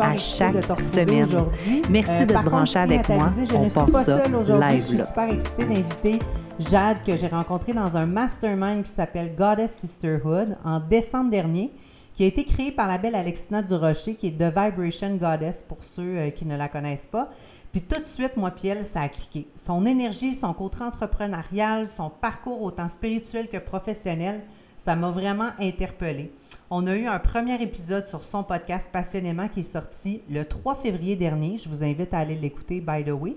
à chaque semaine. Merci de te brancher avec moi. Je ne suis pas seule aujourd'hui. Je suis super excitée d'inviter Jade que j'ai rencontré dans un mastermind qui s'appelle Goddess Sisterhood en décembre dernier qui a été créé par la belle Alexina Durocher, qui est The Vibration Goddess pour ceux euh, qui ne la connaissent pas. Puis tout de suite, moi puis elle, ça a cliqué. Son énergie, son côté entrepreneurial, son parcours autant spirituel que professionnel, ça m'a vraiment interpellée. On a eu un premier épisode sur son podcast Passionnément qui est sorti le 3 février dernier. Je vous invite à aller l'écouter, by the way.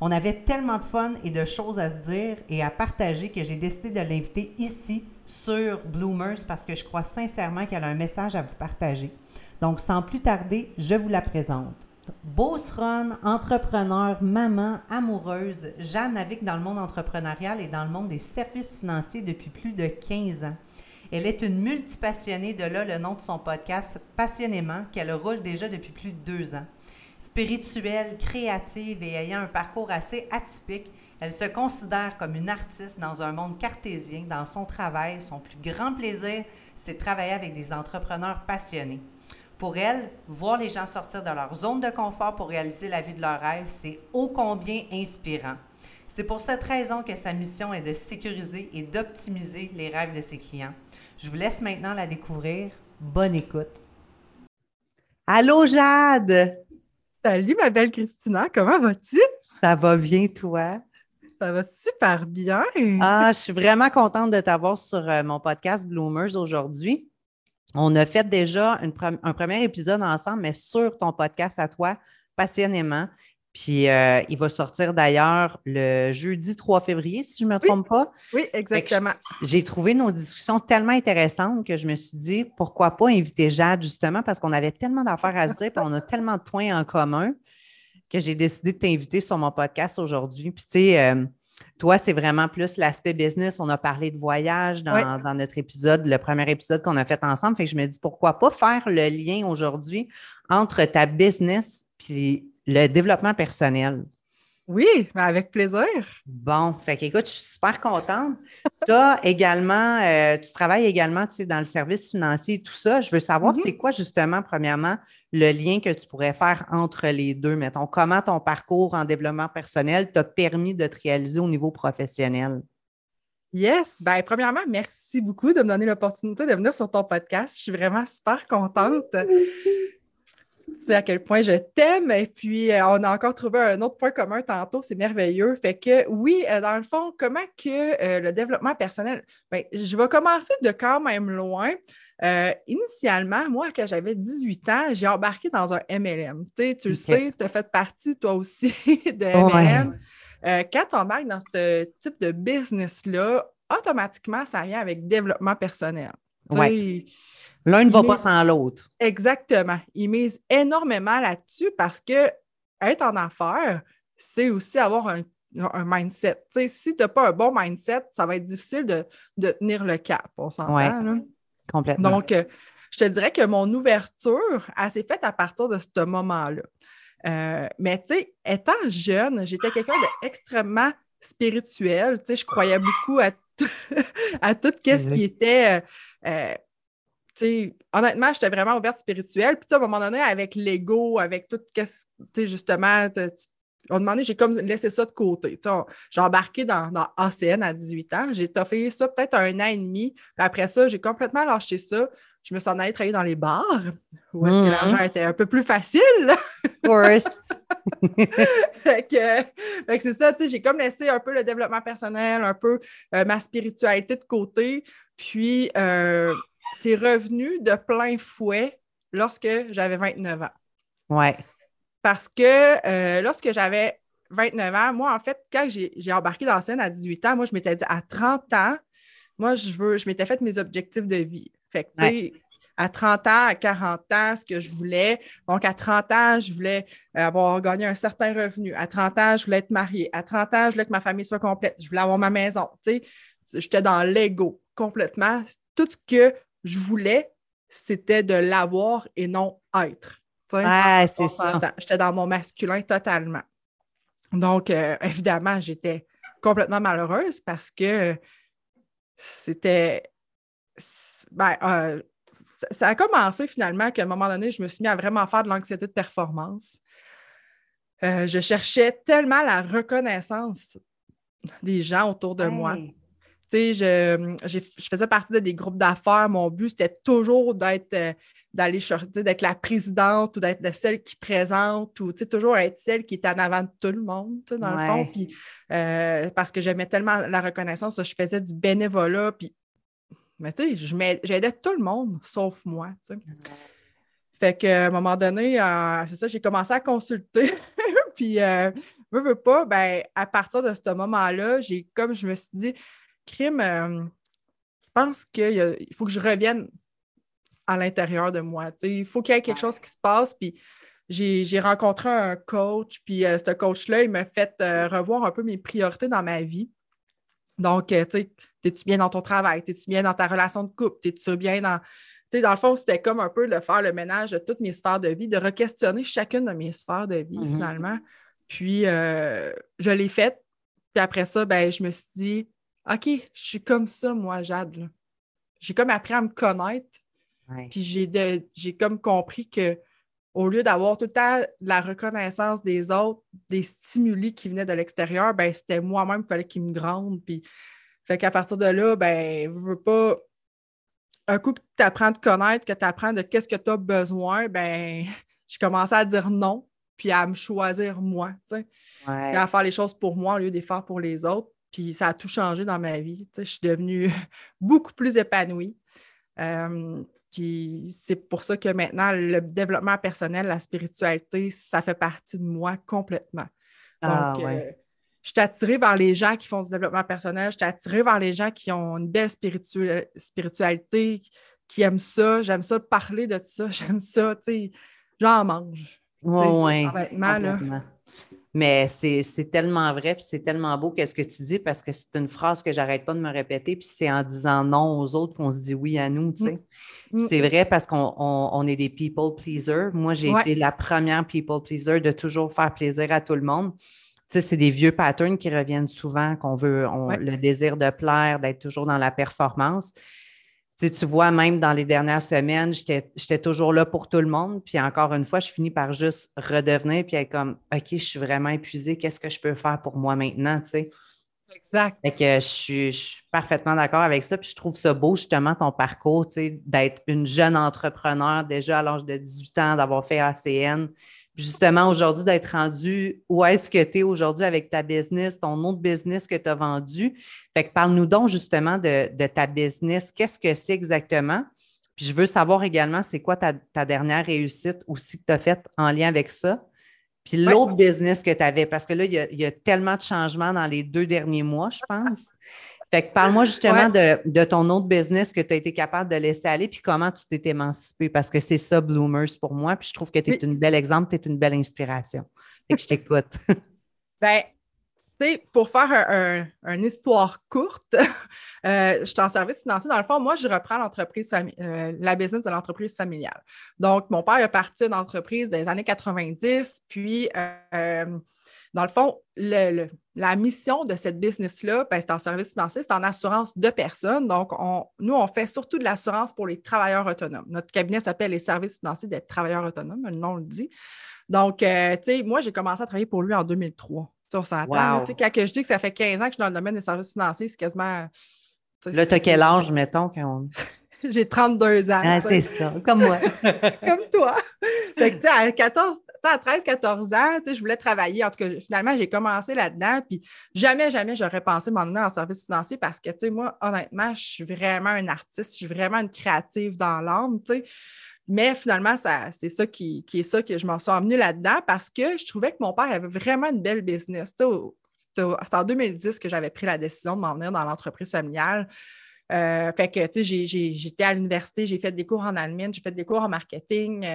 On avait tellement de fun et de choses à se dire et à partager que j'ai décidé de l'inviter ici sur Bloomers parce que je crois sincèrement qu'elle a un message à vous partager. Donc, sans plus tarder, je vous la présente. Beauceronne, entrepreneur, maman, amoureuse, Jeanne navigue dans le monde entrepreneurial et dans le monde des services financiers depuis plus de 15 ans. Elle est une multipassionnée, de là le nom de son podcast Passionnément, qu'elle roule déjà depuis plus de deux ans. Spirituelle, créative et ayant un parcours assez atypique, elle se considère comme une artiste dans un monde cartésien. Dans son travail, son plus grand plaisir, c'est travailler avec des entrepreneurs passionnés. Pour elle, voir les gens sortir de leur zone de confort pour réaliser la vie de leur rêve, c'est ô combien inspirant. C'est pour cette raison que sa mission est de sécuriser et d'optimiser les rêves de ses clients. Je vous laisse maintenant la découvrir. Bonne écoute. Allô Jade! Salut ma belle Christina, comment vas-tu? Ça va bien toi? Ça va super bien. Ah, je suis vraiment contente de t'avoir sur euh, mon podcast Bloomers aujourd'hui. On a fait déjà un premier épisode ensemble, mais sur ton podcast à toi, passionnément. Puis euh, il va sortir d'ailleurs le jeudi 3 février, si je ne me trompe pas. Oui, exactement. J'ai trouvé nos discussions tellement intéressantes que je me suis dit pourquoi pas inviter Jade, justement, parce qu'on avait tellement d'affaires à se dire, puis on a tellement de points en commun que j'ai décidé de t'inviter sur mon podcast aujourd'hui. Puis tu sais, euh, toi, c'est vraiment plus l'aspect business. On a parlé de voyage dans, notre épisode, le premier épisode qu'on a fait ensemble. Fait que je me dis pourquoi pas faire le lien aujourd'hui entre ta business puis le développement personnel. Oui, avec plaisir. Bon, fait qu'écoute, je suis super contente. tu as également, euh, tu travailles également dans le service financier et tout ça. Je veux savoir, mm-hmm. c'est quoi justement, premièrement, le lien que tu pourrais faire entre les deux? Mettons, comment ton parcours en développement personnel t'a permis de te réaliser au niveau professionnel? Yes, bien, premièrement, merci beaucoup de me donner l'opportunité de venir sur ton podcast. Je suis vraiment super contente. Merci sais à quel point je t'aime. Et puis, euh, on a encore trouvé un autre point commun tantôt, c'est merveilleux. Fait que oui, euh, dans le fond, comment que euh, le développement personnel, bien, je vais commencer de quand même loin. initialement, moi, quand j'avais 18 ans, j'ai embarqué dans un MLM. tu le sais, tu as fait partie, toi aussi, de MLM. quand tu embarques dans ce type de business-là, automatiquement, ça vient avec développement personnel. Oui. L'un ne va pas sans l'autre. Exactement. Ils misent énormément là-dessus parce que être en affaires, c'est aussi avoir un, mindset. si tu n'as pas un bon mindset, ça va être difficile de, tenir le cap, on s'entend. Complètement. Donc, euh, je te dirais que mon ouverture, elle s'est faite à partir de ce moment-là. Euh, mais tu sais, étant jeune, j'étais quelqu'un d'extrêmement spirituel. Tu sais, je croyais beaucoup à, à tout ce qui était euh, honnêtement, j'étais vraiment ouverte spirituelle. Puis, à un moment donné, avec l'ego, avec tout, tu sais, justement, on demandait, j'ai comme laissé ça de côté. J'ai embarqué dans, dans, ACN à 18 ans. J'ai fait ça peut-être un an et demi. Puis après ça, j'ai complètement lâché ça. Je me suis en allée travailler dans les bars, où est-ce que l'argent mm-hmm. était un peu plus facile. fait que, c'est ça, j'ai comme laissé un peu le développement personnel, un peu euh, ma spiritualité de côté. Puis, euh, c'est revenu de plein fouet lorsque j'avais 29 ans. Ouais. Parce que euh, lorsque j'avais 29 ans, moi, en fait, quand j'ai embarqué dans la scène à 18 ans, moi, je m'étais dit à 30 ans, moi, je veux, je m'étais fait mes objectifs de vie. Fait que, tu sais, à 30 ans, à 40 ans, ce que je voulais. Donc, à 30 ans, je voulais avoir gagné un certain revenu. À 30 ans, je voulais être mariée. À 30 ans, je voulais que ma famille soit complète. Je voulais avoir ma maison. Tu sais, j'étais dans l'ego complètement. Tout ce que je voulais, c'était de l'avoir et non être. C'est ça. J'étais dans mon masculin totalement. Donc, euh, évidemment, j'étais complètement malheureuse parce que c'était. Ben, euh, ça a commencé finalement qu'à un moment donné, je me suis mis à vraiment faire de l'anxiété de performance. Euh, je cherchais tellement la reconnaissance des gens autour de moi. Tu sais, je, faisais partie de des groupes d'affaires. Mon but, c'était toujours d'être d'aller d'être la présidente ou d'être celle qui présente ou toujours être celle qui est en avant de tout le monde, dans le fond. Puis, euh, parce que j'aimais tellement la reconnaissance, je faisais du bénévolat. Puis, mais tu sais, j'aidais tout le monde sauf moi. Fait qu'à un moment donné, euh, c'est ça, j'ai commencé à consulter. puis, euh, veux, veux pas, ben, à partir de ce moment-là, j'ai comme je me suis dit, crime, euh, je pense qu'il faut que je revienne à l'intérieur de moi. il faut qu'il y ait quelque chose qui se passe. Puis j'ai rencontré un coach, puis euh, ce coach-là, il m'a fait euh, revoir un peu mes priorités dans ma vie. Donc, tu sais, es-tu bien dans ton travail? Es-tu bien dans ta relation de couple? Es-tu bien dans. Tu sais, dans le fond, c'était comme un peu de faire le ménage de toutes mes sphères de vie, de re-questionner chacune de mes sphères de vie, mm-hmm. finalement. Puis, je l'ai faite. Puis après ça, ben, je me suis dit, OK, je suis comme ça, moi, Jade. J'ai comme appris à me connaître puis j'ai comme compris que au lieu d'avoir tout le temps la reconnaissance des autres, des stimuli qui venaient de l'extérieur, ben c'était moi-même qu'il fallait qu'ils me grandent. Puis fait qu'à partir de là, ben, je veux pas. Un coup que tu apprends à te connaître, que tu apprends de qu'est-ce que tu as besoin, ben, j'ai commencé à dire non, puis à me choisir moi, tu sais. à faire les choses pour moi au lieu de les faire pour les autres. Puis ça a tout changé dans ma vie. Je suis devenue beaucoup plus épanouie. Euh, c'est pour ça que maintenant, le développement personnel, la spiritualité, ça fait partie de moi complètement. Ah, Donc, euh, je suis attirée vers les gens qui font du développement personnel, je suis attirée vers les gens qui ont une belle spiritualité, qui aiment ça, j'aime ça parler de ça, j'aime ça, tu sais, j'en mange. Oui, oui. Mais c'est tellement vrai, puis c'est tellement beau qu'est-ce que tu dis, parce que c'est une phrase que j'arrête pas de me répéter, puis c'est en disant non aux autres qu'on se dit oui à nous, tu sais. Mm. Mm. C'est vrai parce qu'on est des people pleasers. Moi, j'ai été la première people pleaser de toujours faire plaisir à tout le monde. Tu sais, c'est des vieux patterns qui reviennent souvent, qu'on veut, le désir de plaire, d'être toujours dans la performance tu vois, même dans les dernières semaines, j'étais toujours là pour tout le monde. Puis encore une fois, je finis par juste redevenir puis être comme OK, je suis vraiment épuisée, qu'est-ce que je peux faire pour moi maintenant? sais? Exact. Fait que je suis, parfaitement d'accord avec ça. Puis je trouve ça beau, justement, ton parcours, d'être une jeune entrepreneur déjà à l'âge de 18 ans, d'avoir fait ACN, justement aujourd'hui d'être rendu où est-ce que tu es aujourd'hui avec ta business, ton autre business que tu as vendu. Fait que parle-nous donc justement de, ta business. Qu'est-ce que c'est exactement? Puis je veux savoir également c'est quoi ta, dernière réussite aussi que tu as faite en lien avec ça? Puis l'autre business que tu avais, parce que là, il y, a, il y, a, tellement de changements dans les deux derniers mois, je pense. Fait que parle-moi justement de, ton autre business que tu as été capable de laisser aller, puis comment tu t'es émancipé, parce que c'est ça, Bloomers, pour moi. Puis je trouve que tu es une belle exemple, tu es une belle inspiration. Fait que je t'écoute. ben, tu sais, pour faire une histoire courte, euh, je suis en service financier. Dans le fond, moi, je reprends l'entreprise, euh, la business de l'entreprise familiale. Donc, mon père est parti d'une entreprise des années 90, puis euh, dans le fond, la mission de cette business-là, ben, c'est en service financier, c'est en assurance de personnes. Donc, nous, on fait surtout de l'assurance pour les travailleurs autonomes. Notre cabinet s'appelle les services financiers des travailleurs autonomes, le nom le dit. Donc, euh, tu sais, moi, j'ai commencé à travailler pour lui en 2003. on s'entend. Quand je dis que ça fait 15 ans que je suis dans le domaine des services financiers, c'est quasiment. Là, tu as quel âge, mettons, quand on. J'ai 32 ans. Ah, c'est ça, comme moi. comme toi. Fait que, à 14, à 13-14 ans, je voulais travailler. En tout cas, finalement, j'ai commencé là-dedans. Puis jamais, jamais, j'aurais pensé m'en donner en service financier parce que, tu sais, moi, honnêtement, je suis vraiment un artiste, je suis vraiment une créative dans l'âme, tu sais. Mais finalement, c'est ça qui, est ça que je m'en suis emmenée là-dedans parce que je trouvais que mon père avait vraiment une belle business. C'est en 2010 que j'avais pris la décision de m'en venir dans l'entreprise familiale. Euh, fait que, tu sais, j'étais à l'université, j'ai fait des cours en admin, j'ai fait des cours en marketing,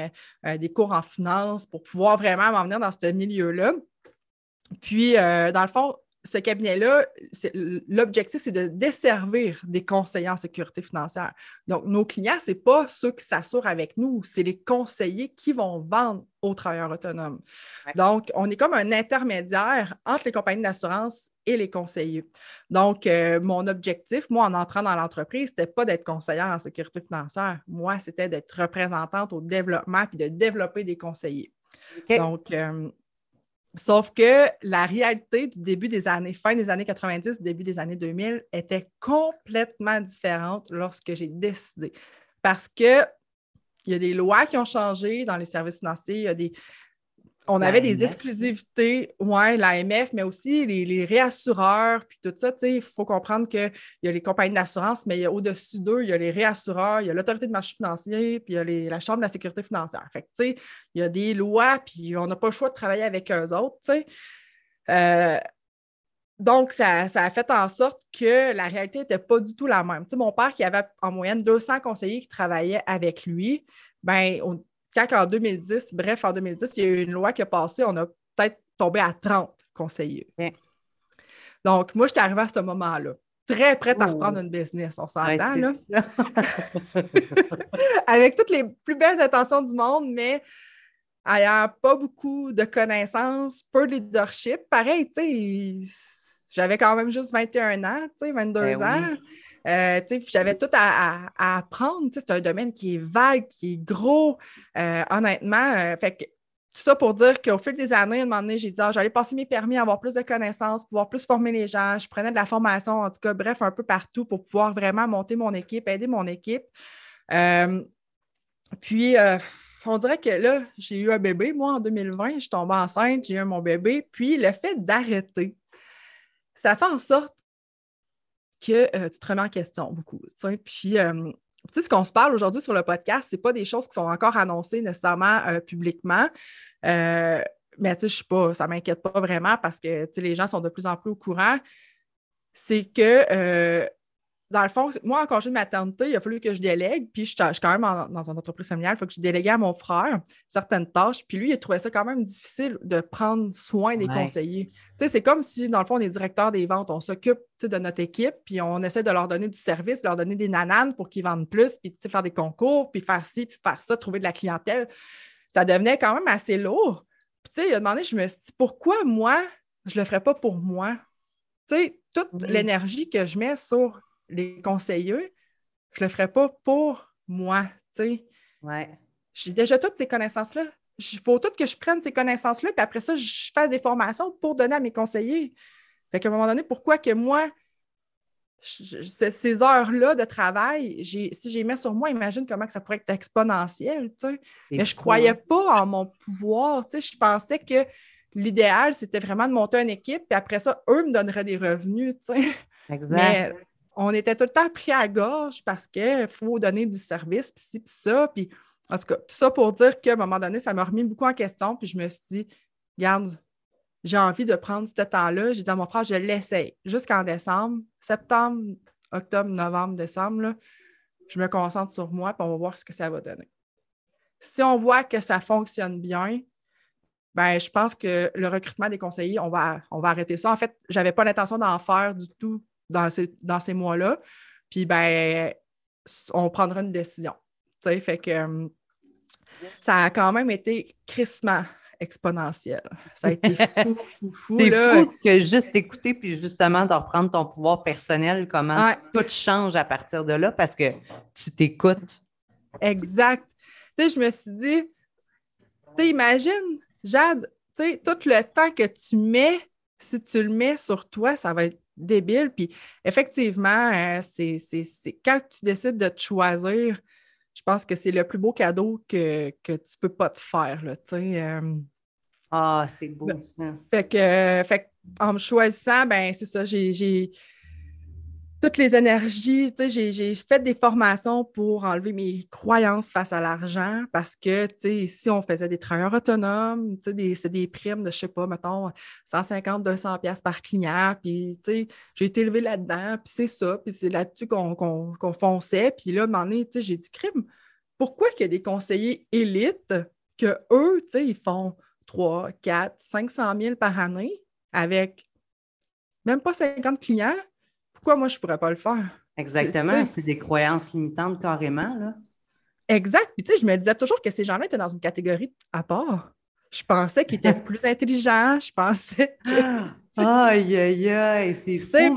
des cours en finance pour pouvoir vraiment m'en venir dans ce milieu-là. Puis, dans le fond, ce cabinet-là, l'objectif, c'est de desservir des conseillers en sécurité financière. Donc, nos clients, ce n'est pas ceux qui s'assurent avec nous, c'est les conseillers qui vont vendre aux travailleurs autonomes. Donc, on est comme un intermédiaire entre les compagnies d'assurance et les conseillers. Donc, euh, mon objectif, moi, en entrant dans l'entreprise, ce n'était pas d'être conseillère en sécurité financière. Moi, c'était d'être représentante au développement puis de développer des conseillers. Donc, euh, Sauf que la réalité du début des années, fin des années 90, début des années 2000, était complètement différente lorsque j'ai décidé. Parce que il y a des lois qui ont changé dans les services financiers, il y a des, on avait des exclusivités, oui, l'AMF, mais aussi les, réassureurs, puis tout ça. Il faut comprendre qu'il y a les compagnies d'assurance, mais au-dessus d'eux, il y a les réassureurs, il y a l'autorité de marché financier, puis il y a la Chambre de la sécurité financière. Fait que, il y a des lois, puis on n'a pas le choix de travailler avec eux autres. Euh, donc, ça, a fait en sorte que la réalité n'était pas du tout la même. mon père, qui avait en moyenne 200 conseillers qui travaillaient avec lui, ben, on, quand en 2010, bref, en 2010, il y a eu une loi qui a passé, on a peut-être tombé à 30 conseillers. Donc, moi, je suis arrivée à ce moment-là, très prête à oh. reprendre une business, on s'entend, là. Avec toutes les plus belles intentions du monde, mais ayant pas beaucoup de connaissances, peu de leadership. Pareil, tu sais, j'avais quand même juste 21 ans, tu sais, 22 ben ans. Euh, j'avais tout à, apprendre. C'est un domaine qui est vague, qui est gros, euh, honnêtement. Euh, fait que, tout ça pour dire qu'au fil des années, à un moment donné, j'ai dit ah, j'allais passer mes permis, avoir plus de connaissances, pouvoir plus former les gens. Je prenais de la formation, en tout cas, bref, un peu partout pour pouvoir vraiment monter mon équipe, aider mon équipe. puis, on dirait que là, j'ai eu un bébé, moi, en 2020, je suis tombée enceinte, j'ai eu mon bébé. Puis, le fait d'arrêter, ça fait en sorte que euh, tu te remets en question beaucoup. Puis, euh, ce qu'on se parle aujourd'hui sur le podcast, ce pas des choses qui sont encore annoncées nécessairement euh, publiquement. mais tu sais, je sais pas, ça ne m'inquiète pas vraiment parce que les gens sont de plus en plus au courant. C'est que dans le fond, moi, en congé de maternité, il a fallu que je délègue, puis je, suis quand même dans une entreprise familiale, il faut que je déléguais à mon frère certaines tâches, puis lui, il trouvait ça quand même difficile de prendre soin des conseillers. Tu sais, c'est comme si, dans le fond, on est directeur des ventes, on s'occupe de notre équipe, puis on essaie de leur donner du service, leur donner des nananes pour qu'ils vendent plus, puis faire des concours, puis faire ci, puis faire ça, trouver de la clientèle. Ça devenait quand même assez lourd. Puis, tu sais, il a demandé, je me suis dit, pourquoi moi, je le ferais pas pour moi? Tu sais, toute l'énergie que je mets sur les conseillers, je ne le ferai pas pour moi, tu sais. Ouais. J'ai déjà toutes ces connaissances-là. Il faut tout que je prenne ces connaissances-là, puis après ça, je fasse des formations pour donner à mes conseillers. Fait qu'à un moment donné, pourquoi que moi, ces heures-là de travail, si j'ai mis sur moi, imagine comment que ça pourrait être exponentiel, tu sais. Mais je ne croyais pas en mon pouvoir, tu sais. Je pensais que l'idéal, c'était vraiment de monter une équipe, puis après ça, eux me donneraient des revenus, tu sais. Exact on était tout le temps pris à gorge parce qu'il faut donner du service, puis ci, puis ça. Puis, en tout cas, tout ça pour dire qu'à un moment donné, ça m'a remis beaucoup en question. Puis je me suis dit, regarde, j'ai envie de prendre ce temps-là. J'ai dit à mon frère, je l'essaye jusqu'en décembre, septembre, octobre, novembre, décembre. je me concentre sur moi, puis on va voir ce que ça va donner. Si on voit que ça fonctionne bien, ben, je pense que le recrutement des conseillers, on va, on va arrêter ça. En fait, je n'avais pas l'intention d'en faire du tout dans ces, dans ces mois-là. Puis, ben, on prendra une décision. Tu sais, fait que hum, ça a quand même été crissement exponentiel. Ça a été fou, fou, fou. C'est fou que juste écouter, puis justement de reprendre ton pouvoir personnel, comment tout change à partir de là parce que tu t'écoutes. Exact. Tu sais, je me suis dit, tu sais, imagine, Jade, tu sais, tout le temps que tu mets, si tu le mets sur toi, ça va être débile. Puis effectivement, euh, c'est, quand tu décides de te choisir, je pense que c'est le plus beau cadeau que, que tu peux pas te faire. Là, euh. Ah, c'est beau ça. Fait que, fait en me choisissant, ben c'est ça, j'ai, toutes les énergies. Tu sais, j'ai fait des formations pour enlever mes croyances face à l'argent parce que, tu sais, si on faisait des travailleurs autonomes, tu sais, c'est des primes de, je sais pas, mettons, 150, 200 pièces par client. Puis, tu sais, j'ai été élevée là-dedans, puis c'est ça, puis c'est là-dessus qu'on fonçait. Puis là, à un moment tu sais, j'ai dit, crime, pourquoi qu'il y a des conseillers élites que eux, tu sais, ils font 3, 4, 500 000 par année avec même pas 50 clients? Pourquoi moi, je ne pourrais pas le faire? Exactement, c'est des croyances limitantes carrément. Là. Exact. Puis tu sais, je me disais toujours que ces gens-là étaient dans une catégorie à part. Je pensais qu'ils étaient plus intelligents. Je pensais que... aïe, aïe, aïe, c'est fou,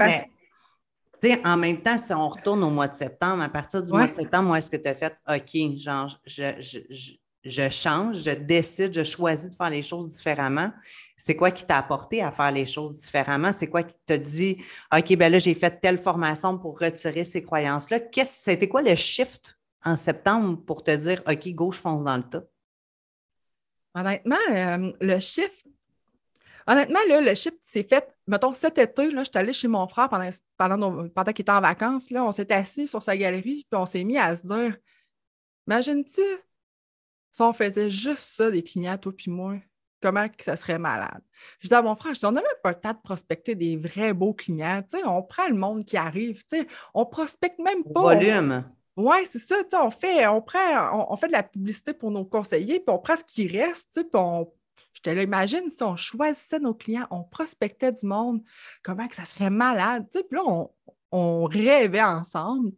mais... en même temps, si on retourne au mois de septembre, à partir du mois de septembre, moi, est-ce que tu as fait OK, genre, je, je change, je décide, je choisis de faire les choses différemment. C'est quoi qui t'a apporté à faire les choses différemment? C'est quoi qui t'a dit, OK, ben là, j'ai fait telle formation pour retirer ces croyances-là. C'était quoi le shift en septembre pour te dire, OK, gauche fonce dans le tas? Honnêtement, euh, le shift, honnêtement, là, le shift s'est fait, mettons, cet été, là, j'étais allée chez mon frère pendant, pendant, pendant qu'il était en vacances, là, on s'est assis sur sa galerie, puis on s'est mis à se dire, imagine-tu si on faisait juste ça, des clients, toi puis moi, comment que ça serait malade? Je dis à mon frère, je dis, on n'a même pas le temps de prospecter des vrais beaux clients. on prend le monde qui arrive. On prospecte même pas. Volume. Oui, c'est ça. On fait, on, prend, on, fait de la publicité pour nos conseillers, puis on prend ce qui reste. Puis on, je te l'imagine, si on choisissait nos clients, on prospectait du monde, comment que ça serait malade. Puis là, on, rêvait ensemble.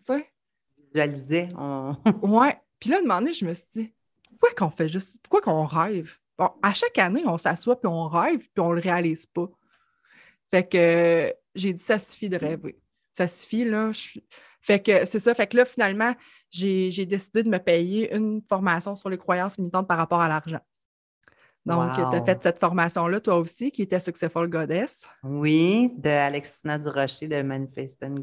Visualisait. On... oui. Puis là, un je me suis dit, pourquoi qu'on fait juste, pourquoi qu'on rêve? Bon, à chaque année, on s'assoit puis on rêve puis on le réalise pas. Fait que j'ai dit, ça suffit de rêver. Ça suffit, là. Fait que c'est ça. Fait que là, finalement, j'ai décidé de me payer une formation sur les croyances limitantes par rapport à l'argent. Donc, tu as fait cette formation-là, toi aussi, qui était Successful Goddess. Oui, de Alexina Durocher de Manifesting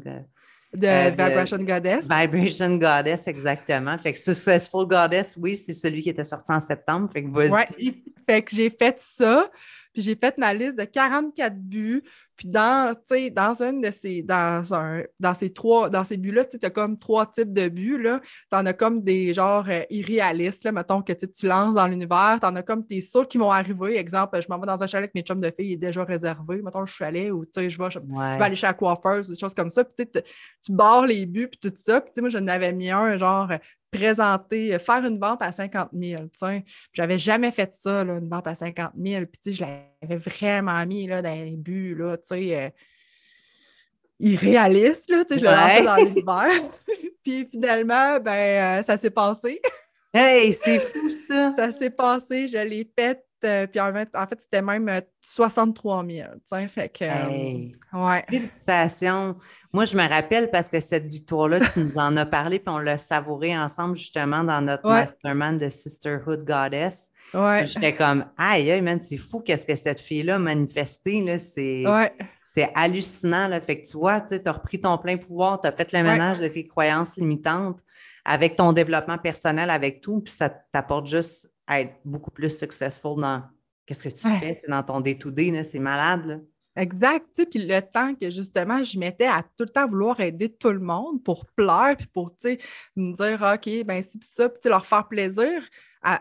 de euh, Vibration Goddess. Vibration Goddess, exactement. Fait que Successful Goddess, oui, c'est celui qui était sorti en septembre. Fait que vas-y. Fait que j'ai fait ça. Puis j'ai fait ma liste de 44 buts. Puis dans, dans une de ces, dans un, dans ces trois, dans ces buts-là, tu as comme trois types de buts. Tu en as comme des genres euh, irréalistes, là, mettons que tu lances dans l'univers. Tu en as comme tes sûrs qui vont arriver. Exemple, je m'en vais dans un chalet avec mes chums de filles, il est déjà réservé. Mettons, je chalet ou je vais, je, vais aller chez la coiffeuse, des choses comme ça. Puis tu barres les buts, puis tout ça. Puis moi, je n'avais mis un genre présenter, euh, faire une vente à 50 000. J'avais jamais fait ça, une vente à 50 000. Puis je l'avais vraiment mis là, dans les buts, là, euh, irréaliste, là, je l'ai lancé dans l'univers. puis finalement, ben, euh, ça s'est passé. hey, c'est fou ça! Ça s'est passé, je l'ai fait euh, puis en fait, c'était même 63 euh, 000. Fait que, euh, ouais. Félicitations. Moi, je me rappelle parce que cette victoire-là, tu nous en as parlé, puis on l'a savouré ensemble justement dans notre mastermind de Sisterhood Goddess. Ouais. J'étais comme, aïe, aïe, man, c'est fou qu'est-ce que cette fille-là a manifesté. C'est c'est hallucinant. Là. Fait que tu vois, tu as repris ton plein pouvoir, tu as fait le ménage de tes croyances limitantes avec ton développement personnel, avec tout, puis ça t'apporte juste être beaucoup plus successful dans qu'est-ce que tu fais dans ton day-to-day, c'est malade. Exact. Puis le temps que justement je mettais à tout le temps vouloir aider tout le monde pour plaire, puis pour me dire OK, ben si ça, puis leur faire plaisir,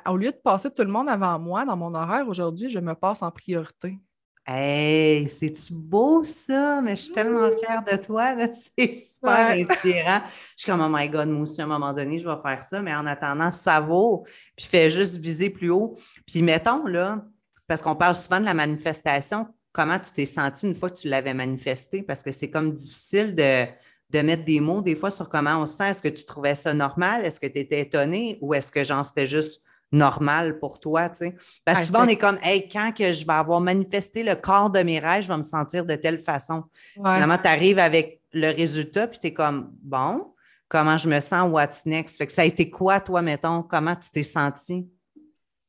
au lieu de passer tout le monde avant moi dans mon horaire, aujourd'hui, je me passe en priorité. Hey, c'est-tu beau ça? Mais je suis tellement fière de toi, c'est super inspirant. Je suis comme, oh my God, moi aussi, à un moment donné, je vais faire ça, mais en attendant, ça vaut, puis fais juste viser plus haut. Puis mettons, là, parce qu'on parle souvent de la manifestation, comment tu t'es senti une fois que tu l'avais manifesté? Parce que c'est comme difficile de, de mettre des mots des fois sur comment on se sent. Est-ce que tu trouvais ça normal? Est-ce que tu étais étonné ou est-ce que genre c'était juste normal pour toi, tu sais. Parce que souvent, on est comme, hey, quand que je vais avoir manifesté le corps de mes rêves, je vais me sentir de telle façon. Finalement, tu arrives avec le résultat, puis tu es comme, bon, comment je me sens, what's next? Fait que ça a été quoi, toi, mettons? Comment tu t'es senti?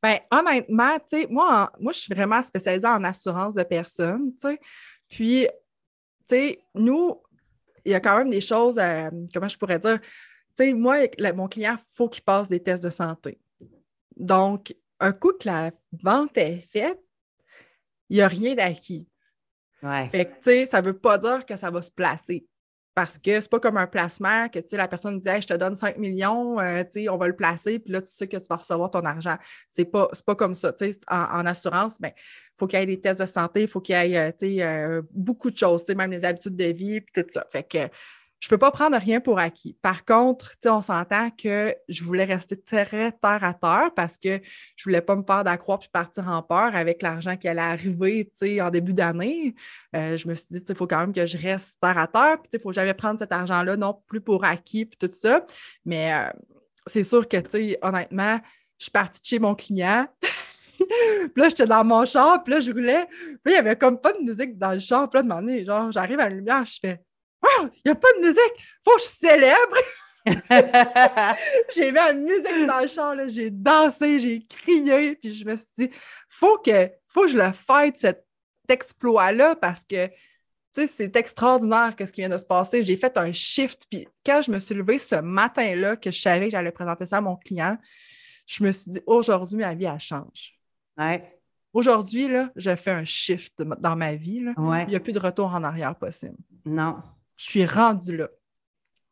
Bien, honnêtement, tu sais, moi, moi, je suis vraiment spécialisée en assurance de personnes, tu sais. Puis, tu sais, nous, il y a quand même des choses, euh, comment je pourrais dire, tu sais, moi, mon client, il faut qu'il passe des tests de santé. Donc, un coup que la vente est faite, il n'y a rien d'acquis. Ouais. Fait que, tu sais, ça ne veut pas dire que ça va se placer. Parce que c'est pas comme un placement que la personne dit je te donne 5 millions, euh, on va le placer, puis là, tu sais que tu vas recevoir ton argent. C'est pas, pas comme ça. En, en, assurance, il ben, faut qu'il y ait des tests de santé, il faut qu'il y ait euh, beaucoup de choses, même les habitudes de vie, puis tout ça. Fait que je ne peux pas prendre rien pour acquis. Par contre, on s'entend que je voulais rester très terre à terre parce que je ne voulais pas me faire d'accroître puis partir en peur avec l'argent qui allait arriver en début d'année. Euh, je me suis dit, il faut quand même que je reste terre à terre. Puis il faut jamais prendre cet argent-là non plus pour acquis puis tout ça. Mais euh, c'est sûr que, honnêtement, je suis partie de chez mon client. puis là, j'étais dans mon char, puis là, je roulais. Là, il n'y avait comme pas de musique dans le char. Puis là, de genre, j'arrive à la lumière, je fais il n'y a pas de musique, faut que je célèbre. j'ai mis la musique dans le char, j'ai dansé, j'ai crié, puis je me suis dit, faut que, faut que je le fête, cet exploit-là, parce que c'est extraordinaire ce qui vient de se passer. J'ai fait un shift, puis quand je me suis levée ce matin-là, que je savais que j'allais présenter ça à mon client, je me suis dit, aujourd'hui, ma vie, elle change. Aujourd'hui, là, je fais un shift dans ma vie. Il n'y a plus de retour en arrière possible. Non. Je suis rendue là.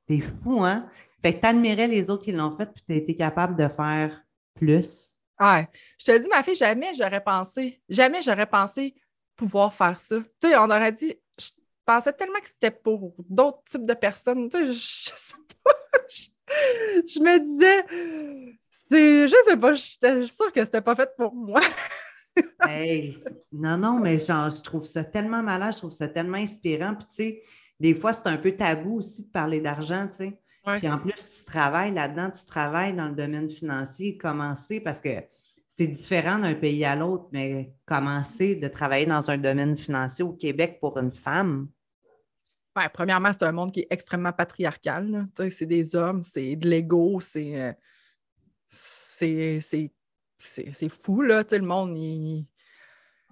C'est fou, hein? Fait que t'admirais les autres qui l'ont fait, puis tu été capable de faire plus. Ouais. Je te dis, ma fille, jamais j'aurais pensé, jamais j'aurais pensé pouvoir faire ça. Tu sais, on aurait dit, je pensais tellement que c'était pour d'autres types de personnes. Tu sais, je, sais pas. Je, me disais, je sais pas, j'étais sûre que c'était pas fait pour moi. hey, non, non, mais genre, je trouve ça tellement malade, je trouve ça tellement inspirant. Puis, tu sais, des fois, c'est un peu tabou aussi de parler d'argent, tu sais. Puis en plus, tu travailles là-dedans, tu travailles dans le domaine financier, commencer parce que c'est différent d'un pays à l'autre, mais commencer de travailler dans un domaine financier au Québec pour une femme. Ouais, premièrement, c'est un monde qui est extrêmement patriarcal. C'est des hommes, c'est de l'ego, c'est. Euh, c'est fou, là. le monde, il,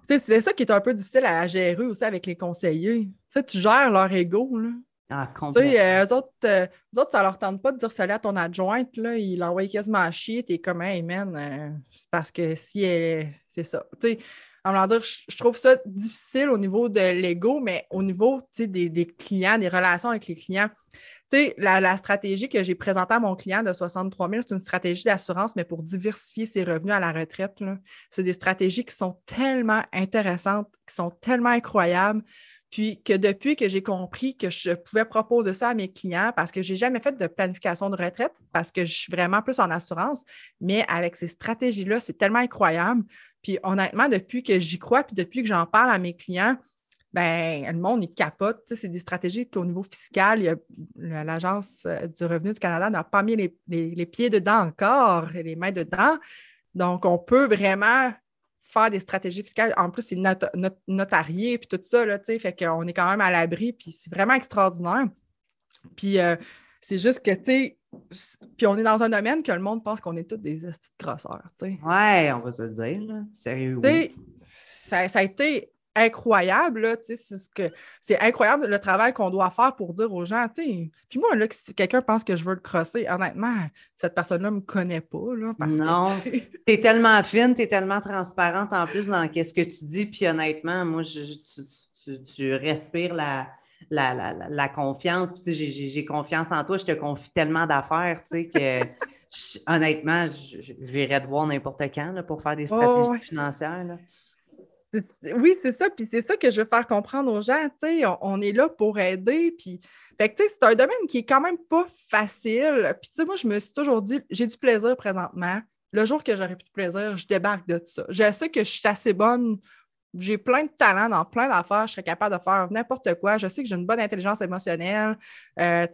c'est ça qui est un peu difficile à gérer aussi avec les conseillers. tu gères leur ego. Là. Ah, complètement. Euh, eux, autres, euh, autres, ça leur tente pas de dire salut à ton adjointe. Là. Ils l'envoient quasiment à chier. T'es comme, hey man, euh, c'est parce que si elle. C'est ça. Dire, je, trouve ça difficile au niveau de l'ego, mais au niveau des, des clients, des relations avec les clients. La, stratégie que j'ai présentée à mon client de 63 000, c'est une stratégie d'assurance, mais pour diversifier ses revenus à la retraite. C'est des stratégies qui sont tellement intéressantes, qui sont tellement incroyables. Puis que depuis que j'ai compris que je pouvais proposer ça à mes clients, parce que je n'ai jamais fait de planification de retraite, parce que je suis vraiment plus en assurance, mais avec ces stratégies-là, c'est tellement incroyable. Puis honnêtement, depuis que j'y crois, puis depuis que j'en parle à mes clients, ben, le monde, il capote. C'est des stratégies qu'au niveau fiscal, l'Agence euh, du revenu du Canada n'a pas mis les, pieds dedans encore et les mains dedans. Donc, on peut vraiment faire des stratégies fiscales. En plus, c'est notarié puis tout ça, là, fait qu'on est quand même à l'abri, puis c'est vraiment extraordinaire. Puis euh, c'est juste que, tu sais, puis on est dans un domaine que le monde pense qu'on est tous des de grosseurs, tu sais. Ouais, on va se dire, là. Sérieux, ça, ça, a été incroyable. C'est incroyable le travail qu'on doit faire pour dire aux gens. Puis moi, là, si quelqu'un pense que je veux le crosser, honnêtement, cette personne-là ne me connaît pas. Là, non, tu es tellement fine, tu es tellement transparente en plus dans ce que tu dis. Puis honnêtement, moi, je, tu, respires la, la, confiance. J'ai confiance en toi, je te confie tellement d'affaires que. honnêtement, je, vais te voir n'importe quand pour faire des stratégies financières. Oui, c'est ça. Puis c'est ça que je veux faire comprendre aux gens. On, on est là pour aider. Puis, c'est un domaine qui est quand même pas facile. Puis, moi, je me suis toujours dit, j'ai du plaisir présentement. Le jour que j'aurai plus de plaisir, je débarque de ça. Je sais que je suis assez bonne. J'ai plein de talents dans plein d'affaires. Je serais capable de faire n'importe quoi. Je sais que j'ai une bonne intelligence émotionnelle. Euh,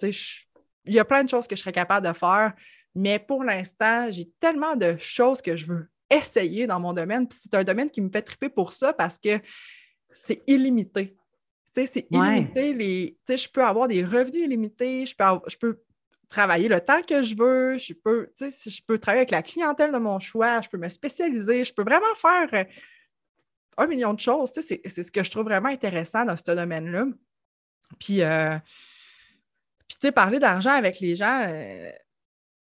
il y a plein de choses que je serais capable de faire. Mais pour l'instant, j'ai tellement de choses que je veux essayer dans mon domaine. Puis c'est un domaine qui me fait triper pour ça parce que c'est illimité. C'est illimité. Les, je peux avoir des revenus illimités, je peux, je peux travailler le temps que je veux, je peux, je peux travailler avec la clientèle de mon choix, je peux me spécialiser, je peux vraiment faire euh, un million de choses. C'est ce que je trouve vraiment intéressant dans ce domaine-là. Puis, euh, puis parler d'argent avec les gens, euh,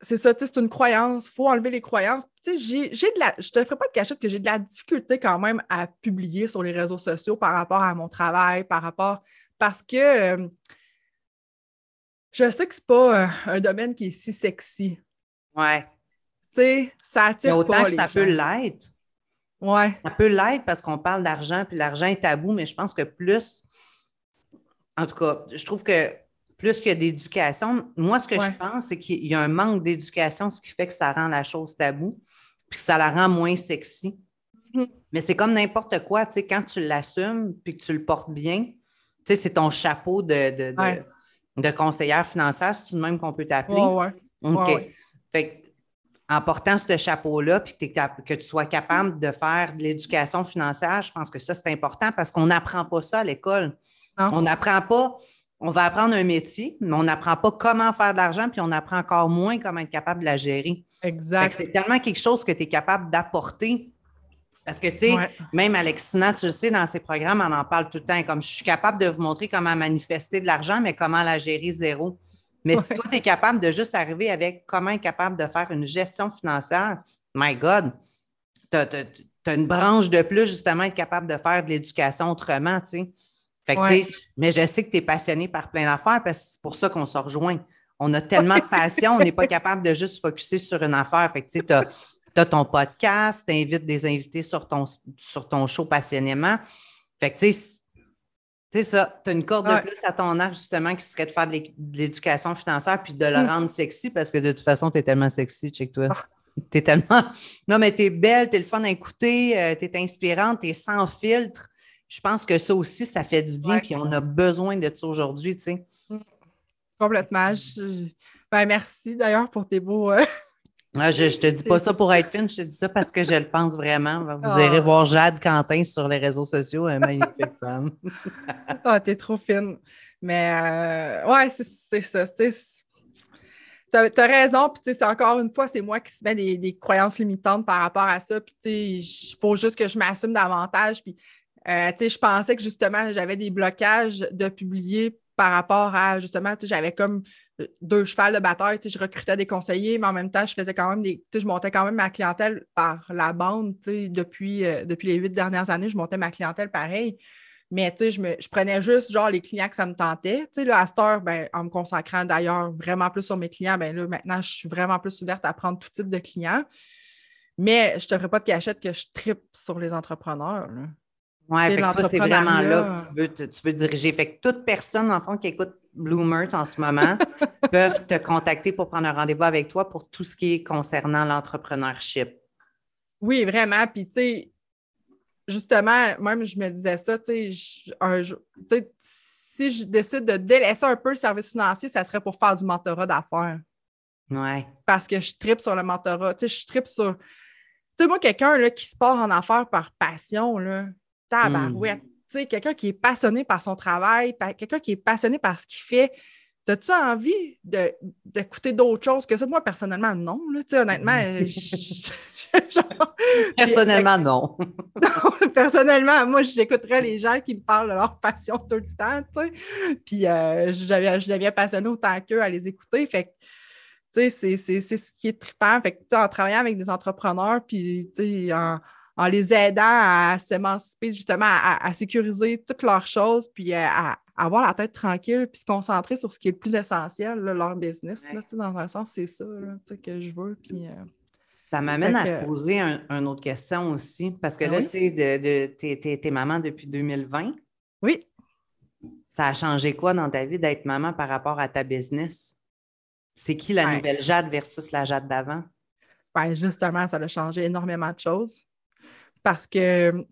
c'est ça, c'est une croyance, il faut enlever les croyances. J'ai, de la, je te ferai pas de cachette que j'ai de la difficulté quand même à publier sur les réseaux sociaux par rapport à mon travail, par rapport. Parce que, euh, je sais que c'est pas euh, un domaine qui est si sexy. Ouais. Tu sais, ça attire Mais autant pas que les ça gens. peut l'être. Ouais. Ça peut l'être parce qu'on parle d'argent, puis l'argent est tabou, mais je pense que plus, en tout cas, je trouve que plus que d'éducation, moi, ce que Ouais. je pense, c'est qu'il y a un manque d'éducation, ce qui fait que ça rend la chose tabou, puis que ça la rend moins sexy. Mhm. Mais c'est comme n'importe quoi, tu sais, quand tu l'assumes, puis que tu le portes bien, tu sais, c'est ton chapeau de, de, de, Ouais. de conseillère financière, c'est tout de même qu'on peut t'appeler? Ouais, ouais. OK. Fait que, en portant ce chapeau-là, puis que, tu sois capable de faire de l'éducation financière, je pense que ça, c'est important parce qu'on n'apprend pas ça à l'école. On n'apprend pas, on va apprendre un métier, mais on n'apprend pas comment faire de l'argent, puis on apprend encore moins comment être capable de la gérer. Que Exact. c'est tellement quelque chose que tu es capable d'apporter. Parce que, tu sais, Ouais. même Alexina, tu le sais, dans ses programmes, on en parle tout le temps. Comme je suis capable de vous montrer comment manifester de l'argent, mais comment la gérer zéro. Mais si toi, tu es capable de juste arriver avec comment être capable de faire une gestion financière, my God, tu as, une branche de plus, justement, être capable de faire de l'éducation autrement, tu sais. Fait que, Ouais. mais je sais que tu es passionné par plein d'affaires parce que c'est pour ça qu'on se rejoint. On a tellement de passion, on n'est pas capable de juste focuser sur une affaire. Fait que, tu as ton podcast, tu invites des invités sur ton, sur ton show passionnément. Fait que, tu sais, ça, tu as une corde Ouais. de plus à ton arc, justement, qui serait de faire de l'é- de l'éducation financière puis de le Mm. rendre sexy parce que de toute façon, tu es tellement sexy, check-toi. Ah. Tu es tellement. Non, mais tu es belle, tu es le fun à écouter, tu es inspirante, tu es sans filtre. Je pense que ça aussi, ça fait du bien, puis on a besoin de ça aujourd'hui, tu sais. Complètement. Je- Ben, merci d'ailleurs pour tes beaux. euh, Ah, je, je te dis pas ça pour être fine, je te dis ça parce que je le pense vraiment. Vous Ah. irez voir Jade Quentin sur les réseaux sociaux, elle est magnifique femme. Ah, t'es trop fine. Mais euh, ouais, c'est ça. tu as raison, puis c'est encore une fois, c'est moi qui se mets des, des croyances limitantes par rapport à ça. Puis il faut juste que je m'assume davantage. Puis euh, je pensais que justement, j'avais des blocages de publier par rapport à justement, j'avais comme deux chevals de bataille. Je recrutais des conseillers, mais en même temps, je faisais quand même des. Je montais quand même ma clientèle par la bande. Depuis, euh, depuis les huit dernières années, je montais ma clientèle pareil. Mais je, prenais juste genre les clients que ça me tentait. Là, à cette heure, ben, en me consacrant d'ailleurs vraiment plus sur mes clients, ben là, maintenant, je suis vraiment plus ouverte à prendre tout type de clients. Mais je ne te ferai pas de cachette que je tripe sur les entrepreneurs. Oui, c'est vraiment là que tu veux, te- tu veux diriger. Fait que toute personne, en fond, qui écoute Bloomers en ce moment, peuvent te contacter pour prendre un rendez-vous avec toi pour tout ce qui est concernant l'entrepreneurship. Oui, vraiment. Puis, tu sais, justement, même je me disais ça, tu sais, si je décide de délaisser un peu le service financier, ça serait pour faire du mentorat d'affaires. Oui. parce que je tripe sur le mentorat. Tu sais, je tripe sur. Tu sais, moi, quelqu'un là, qui se part en affaires par passion, là, tabarouette. Tu sais, quelqu'un qui est passionné par son travail, quelqu'un qui est passionné par ce qu'il fait. As-tu envie de- d'écouter d'autres choses que ça? Moi, personnellement, non. Là, honnêtement, je- genre- Personnellement, non. non, personnellement, moi, j'écouterais les gens qui me parlent de leur passion tout le temps, tu sais. Puis euh, je deviens passionnée autant qu'eux à les écouter. Fait que, tu sais, c'est- c'est c'est ce qui est trippant. Fait que, tu sais, en travaillant avec des entrepreneurs, puis, tu sais, en, en les aidant à s'émanciper, justement, à, à sécuriser toutes leurs choses, puis à, à avoir la tête tranquille, puis se concentrer sur ce qui est le plus essentiel, là, leur business. Ouais. dans un sens, c'est ça là, que je veux. Puis, euh, Ça m'amène à te poser un- une autre question aussi, parce que Ah là, oui? tu sais, de, de, t'es, t'es- t'es maman depuis 2020. oui, Ça a changé quoi dans ta vie d'être maman par rapport à ta business? C'est qui la Ouais. nouvelle Jade versus la Jade d'avant? Ben, justement, ça a changé énormément de choses. Parce que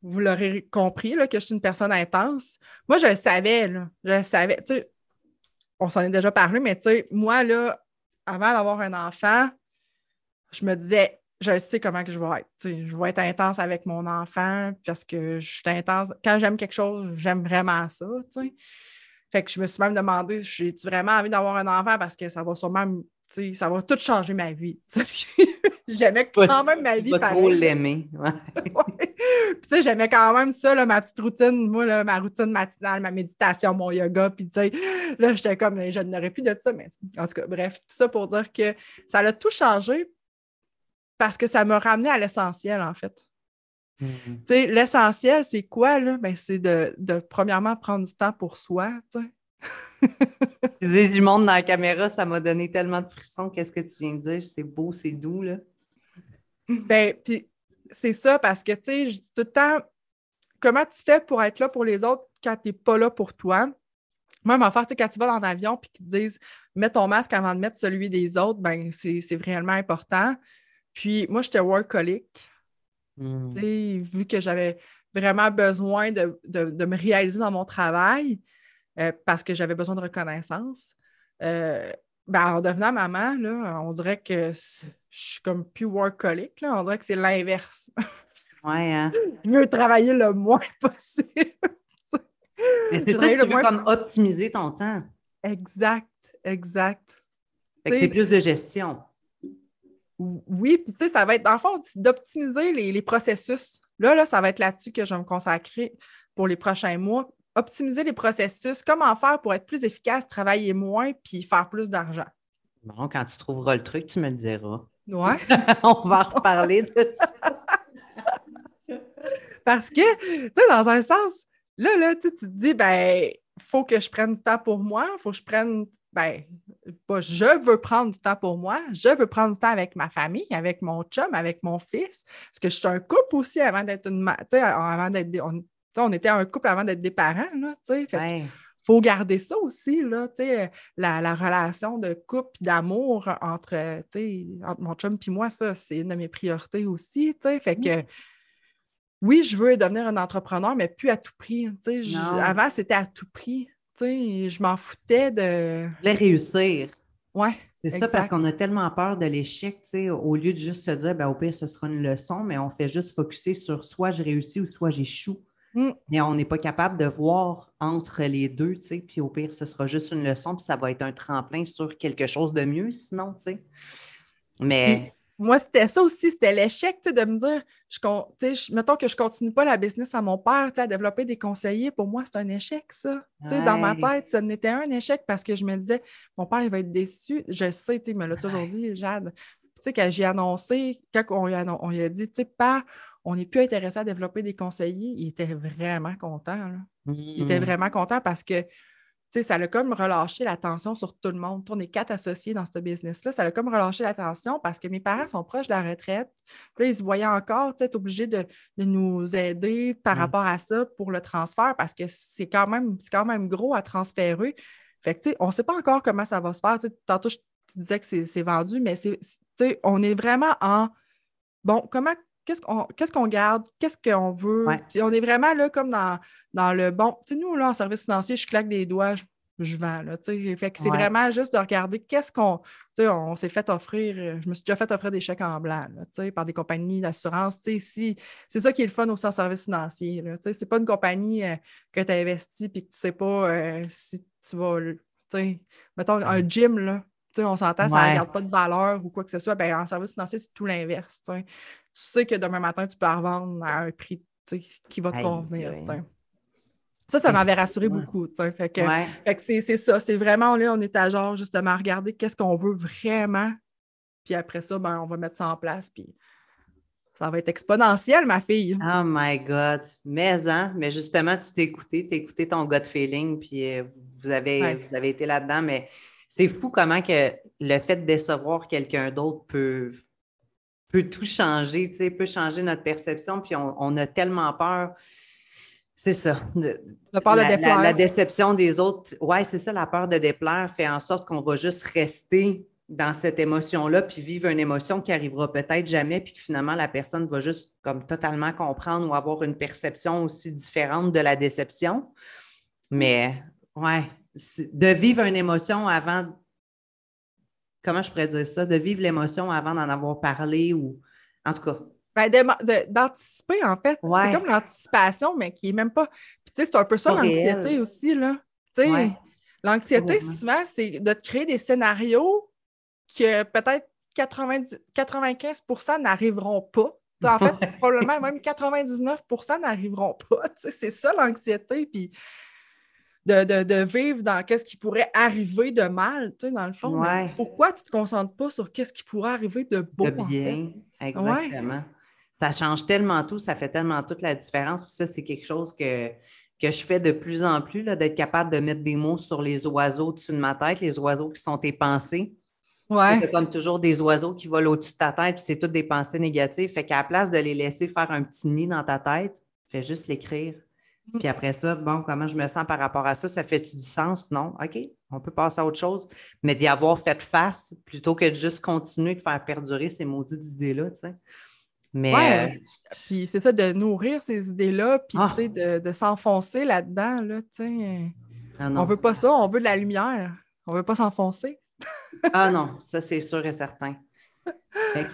vous l'aurez compris là, que je suis une personne intense. Moi, je le savais, là. Je le savais. Tu sais, on s'en est déjà parlé, mais tu moi, là, avant d'avoir un enfant, je me disais, je sais comment que je vais être. Tu je vais être intense avec mon enfant parce que je suis intense. Quand j'aime quelque chose, j'aime vraiment ça. tu. Fait que je me suis même demandé, j'ai-tu vraiment envie d'avoir un enfant parce que ça va sûrement, me- tu sais, ça va tout changer ma vie. J'aimais quand même ma vie vas trop l'aimer. Ouais. J'aimais quand même ça, là, ma petite routine, moi, là, ma routine matinale, ma méditation, mon yoga. Puis, là, j'étais comme, je n'aurais plus de ça. Mais en tout cas, bref, tout ça pour dire que ça a tout changé parce que ça m'a ramené à l'essentiel, en fait. Mhm. Sais, l'essentiel, c'est quoi, là? Ben, c'est de, de, premièrement, prendre du temps pour soi, sais. du monde dans la caméra, ça m'a donné tellement de frissons. Qu'est-ce que tu viens de dire? C'est beau, c'est doux, là. Ben, puis c'est ça, parce que, tu sais, tout le temps, comment tu fais pour être là pour les autres quand tu n'es pas là pour toi? Même en faire, quand tu vas dans l'avion et qu'ils te disent mets ton masque avant de mettre celui des autres, ben c'est vraiment important. Puis moi, j'étais workaholic. Hmm. Vu que j'avais vraiment besoin de, me réaliser dans mon travail euh, parce que j'avais besoin de reconnaissance. Euh, ben, en devenant maman, là, on dirait que je suis comme plus workaholic. Là. On dirait que c'est l'inverse. Ouais, hein? Je veux travailler le moins possible. C'est ça tu veux comme optimiser ton temps. Exact, exact. c'est plus de gestion. Oui, puis tu sais, ça va être, dans le fond, d'optimiser les, processus. Là, là, ça va être là-dessus que je vais me consacrer pour les prochains mois. Optimiser les processus, comment faire pour être plus efficace, travailler moins, puis faire plus d'argent. Bon, quand tu trouveras le truc, tu me le diras. Ouais. On va en reparler de ça. Parce que, tu sais, dans un sens, là, là, tu te dis, ben, faut que je prenne du temps pour moi, il faut que je prenne, ben, je veux prendre du temps pour moi, je veux prendre du temps avec ma famille, avec mon chum, avec mon fils, parce que je suis un couple aussi avant d'être une, tu sais, avant d'être, on, on, était un couple avant d'être des parents, là, tu sais, faut garder ça aussi, là, la, la, relation de couple d'amour entre, mon chum et moi, ça, c'est une de mes priorités aussi, tu fait que oui, je veux devenir un entrepreneur, mais plus à tout prix. avant, c'était à tout prix. Je m'en foutais de. Je voulais réussir. Oui. C'est ça parce qu'on a tellement peur de l'échec, au lieu de juste se dire, ben, au pire, ce sera une leçon, mais on fait juste focuser sur soit je réussis ou soit j'échoue. Mm. Mais on n'est pas capable de voir entre les deux, puis au pire, ce sera juste une leçon, puis ça va être un tremplin sur quelque chose de mieux, sinon, tu sais. Mais moi, c'était ça aussi, c'était l'échec de me dire, je, mettons que je ne continue pas la business à mon père, à développer des conseillers. Pour moi, c'est un échec, ça. Dans ma tête, ça n'était un échec parce que je me disais, mon père, il va être déçu. Je sais, il me l'a toujours dit, Jade. Tu sais, quand j'ai annoncé, quand on, on lui a dit, tu sais, pas, on n'est plus intéressé à développer des conseillers, il était vraiment content. Il était mmh. vraiment content parce que ça a comme relâché l'attention sur tout le monde. On est quatre associés dans ce business-là. Ça a comme relâché l'attention parce que mes parents sont proches de la retraite. Puis là, ils se voyaient encore être obligés de, nous aider par rapport à ça pour le transfert parce que c'est quand même, quand même gros à transférer. Fait que, on ne sait pas encore comment ça va se faire. tantôt, je te disais que c'est vendu, mais c'est, on est vraiment en bon, comment qu'est-ce qu'on garde, qu'est-ce qu'on veut? On est vraiment là comme dans, dans le bon. Tu sais, nous, là, en service financier, je claque des doigts, je, vends. Là, fait que c'est vraiment juste de regarder qu'est-ce qu'on. Tu sais, on s'est fait offrir, euh, je me suis déjà fait offrir des chèques en blanc là, par des compagnies d'assurance. Tu sais, si, c'est ça qui est le fun aussi en service financier. Là, tu sais, c'est pas une compagnie euh, que tu as investi et que tu ne sais pas euh, si tu vas. Tu sais, mettons un gym, là. on s'entend, ça ne garde pas de valeur ou quoi que ce soit. Ben, en service financier, c'est tout l'inverse sais que demain matin, tu peux la revendre à un prix qui va te convenir. Ça, ça m'avait rassuré beaucoup. Fait que, c'est ça. C'est vraiment là, on est à genre justement à regarder qu'est-ce qu'on veut vraiment. Puis après ça, ben, on va mettre ça en place. Puis ça va être exponentiel, ma fille. Oh my God. Mais, hein, mais justement, tu t'es écouté, tu as écouté ton gut feeling, puis euh, vous, avez, vous avez été là-dedans. Mais c'est fou comment que le fait de décevoir quelqu'un d'autre peut peut tout changer, tu sais, peut changer notre perception, puis on, a tellement peur. C'est ça. la peur de déplaire. La, déception des autres. Oui, c'est ça, la peur de déplaire fait en sorte qu'on va juste rester dans cette émotion-là, puis vivre une émotion qui arrivera peut-être jamais, puis que finalement la personne va juste comme totalement comprendre ou avoir une perception aussi différente de la déception. Mais ouais, de vivre une émotion avant comment je pourrais dire ça, de vivre l'émotion avant d'en avoir parlé ou en tout cas. Ben, d'anticiper, en fait. C'est comme l'anticipation, mais qui n'est même pas. Puis, tu sais, c'est un peu ça l'anxiété aussi, là. Tu sais, l'anxiété, souvent, c'est de te créer des scénarios que peut-être 90, 95% n'arriveront pas. En fait, probablement même 99% n'arriveront pas. C'est ça l'anxiété. Puis de, vivre dans qu'est-ce qui pourrait arriver de mal, tu sais, dans le fond. Pourquoi tu ne te concentres pas sur qu'est-ce qui pourrait arriver de beau? De bien, exactement. Ça change tellement tout, ça fait tellement toute la différence. ça, c'est quelque chose que, que je fais de plus en plus, d'être capable de mettre des mots sur les oiseaux au-dessus de ma tête, les oiseaux qui sont tes pensées. Ouais. C'est comme toujours des oiseaux qui volent au-dessus de ta tête, puis c'est toutes des pensées négatives. Fait qu'à la place de les laisser faire un petit nid dans ta tête, fais juste l'écrire. Puis après ça, bon, comment je me sens par rapport à ça? Ça fait du sens? Non? OK, on peut passer à autre chose. Mais d'y avoir fait face plutôt que de juste continuer de faire perdurer ces maudites idées-là, tu sais. Mais. Euh, puis c'est ça, de nourrir ces idées-là, puis ah! de, de s'enfoncer là-dedans, là, tu sais. Ah on veut pas ça, on veut de la lumière. On veut pas s'enfoncer. ah non, ça c'est sûr et certain.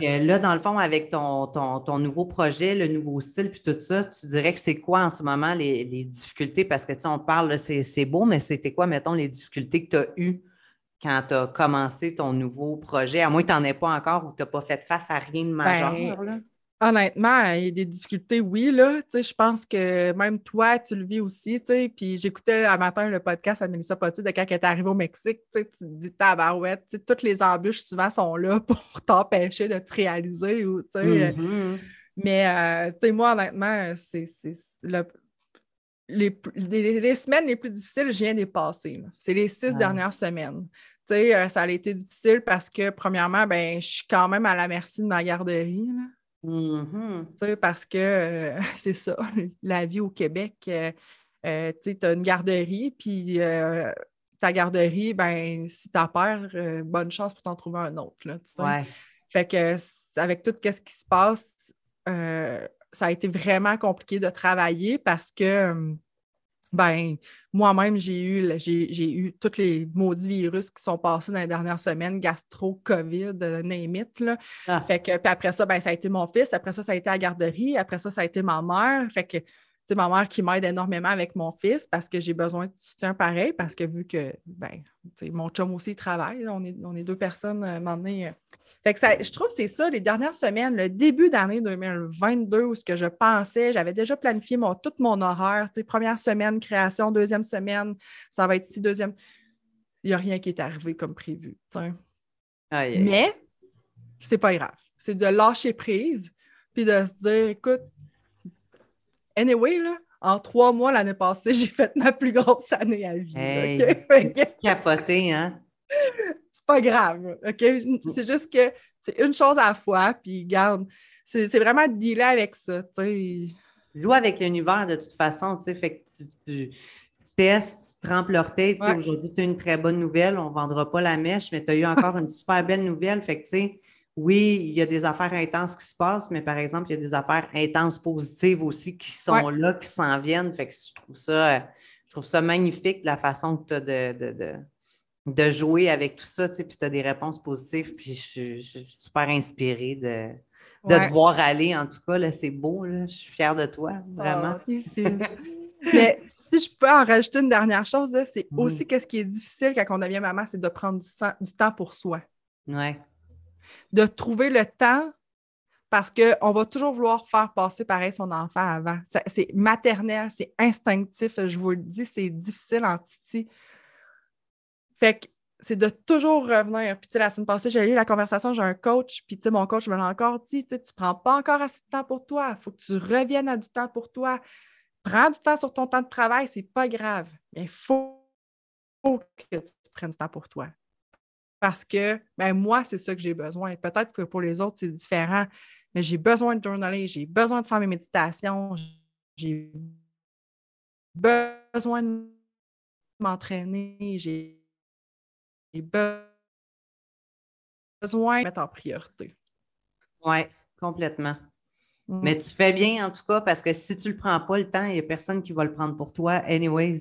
Là, dans le fond, avec ton, ton, nouveau projet, le nouveau style, puis tout ça, tu dirais que c'est quoi en ce moment les, difficultés? Parce que tu sais, on parle, c'est beau, mais c'était quoi, mettons, les difficultés que tu as eues quand tu as commencé ton nouveau projet? À moins que tu n'en aies pas encore ou que tu n'as pas fait face à rien de majeur. Ben, Honnêtement, il y a des difficultés, oui, là. je pense que même toi, tu le vis aussi, tu sais. Puis j'écoutais un matin le podcast à Melissa Potti de quand elle est arrivée au Mexique, tu te dis tabarouette, tu sais, toutes les embûches souvent sont là pour t'empêcher de te réaliser ou, tu sais. Mm-hmm. Mais, euh, tu sais, moi, honnêtement, c'est les, les, semaines les plus difficiles, je viens des passées. C'est les six dernières semaines. Tu sais, euh, ça a été difficile parce que, premièrement, ben, je suis quand même à la merci de ma garderie. Là. Mm-hmm. Parce que euh, c'est ça, la vie au Québec, euh, euh, tu as une garderie, puis ta garderie, ben, si tu perds, bonne chance pour t'en trouver un autre. Là, Fait que avec tout ce qui se passe, ça a été vraiment compliqué de travailler parce que ben moi-même, j'ai eu, j'ai, eu tous les maudits virus qui sont passés dans les dernières semaines, gastro, COVID, euh, name it, ah. Fait que, puis après ça, ben, ça a été mon fils. Après ça, ça a été la garderie. Après ça, ça a été ma mère. Fait que c'est ma mère qui m'aide énormément avec mon fils parce que j'ai besoin de soutien pareil, parce que vu que ben, mon chum aussi travaille, on est, on est deux personnes à un moment donné. Fait que ça, je trouve que c'est ça, les dernières semaines, le début d'année 2022, où ce que je pensais, j'avais déjà planifié mon, tout mon horaire. Première semaine, création, deuxième semaine, ça va être si deuxième. Il n'y a rien qui est arrivé comme prévu. Aïe, Mais c'est pas grave. C'est de lâcher prise, puis de se dire, écoute, Anyway, là, en trois mois l'année passée, j'ai fait ma plus grosse année à vie. Hey, capoté, hein? C'est pas grave, OK? C'est juste que c'est une chose à la fois, puis garde, c'est vraiment de dealer avec ça, tu sais. Joue avec l'univers de toute façon, tu sais, fait que tu, testes, tu trempes leur tête. Aujourd'hui, tu as une très bonne nouvelle, on ne vendra pas la mèche, mais tu as eu encore une super belle nouvelle, fait que, tu sais, oui, il y a des affaires intenses qui se passent, mais par exemple, il y a des affaires intenses positives aussi qui sont là, qui s'en viennent. Fait que je trouve ça, je trouve ça magnifique la façon que tu as de, de, jouer avec tout ça, tu sais, puis tu as des réponses positives, puis je, suis super inspirée de, de te voir aller. En tout cas, là, c'est beau, je suis fière de toi, vraiment. Ah, mais si je peux en rajouter une dernière chose, c'est aussi que ce qui est difficile quand on devient maman, c'est de prendre du, du temps pour soi. Oui de trouver le temps parce qu'on va toujours vouloir faire passer pareil son enfant avant. C'est maternel, c'est instinctif, je vous le dis, c'est difficile en titi. Fait que c'est de toujours revenir. Puis, la semaine passée, j'ai eu la conversation, j'ai un coach, puis, mon coach me l'a encore dit, tu ne prends pas encore assez de temps pour toi. Il faut que tu reviennes à du temps pour toi. Prends du temps sur ton temps de travail, c'est pas grave. Mais il faut que tu prennes du temps pour toi parce que ben, moi, c'est ça que j'ai besoin. Peut-être que pour les autres, c'est différent, mais j'ai besoin de journaler, j'ai besoin de faire mes méditations, j'ai besoin de m'entraîner, j'ai besoin de mettre en priorité. Oui, complètement. Mais mm. tu fais bien en tout cas parce que si tu ne le prends pas le temps, il n'y a personne qui va le prendre pour toi, anyways.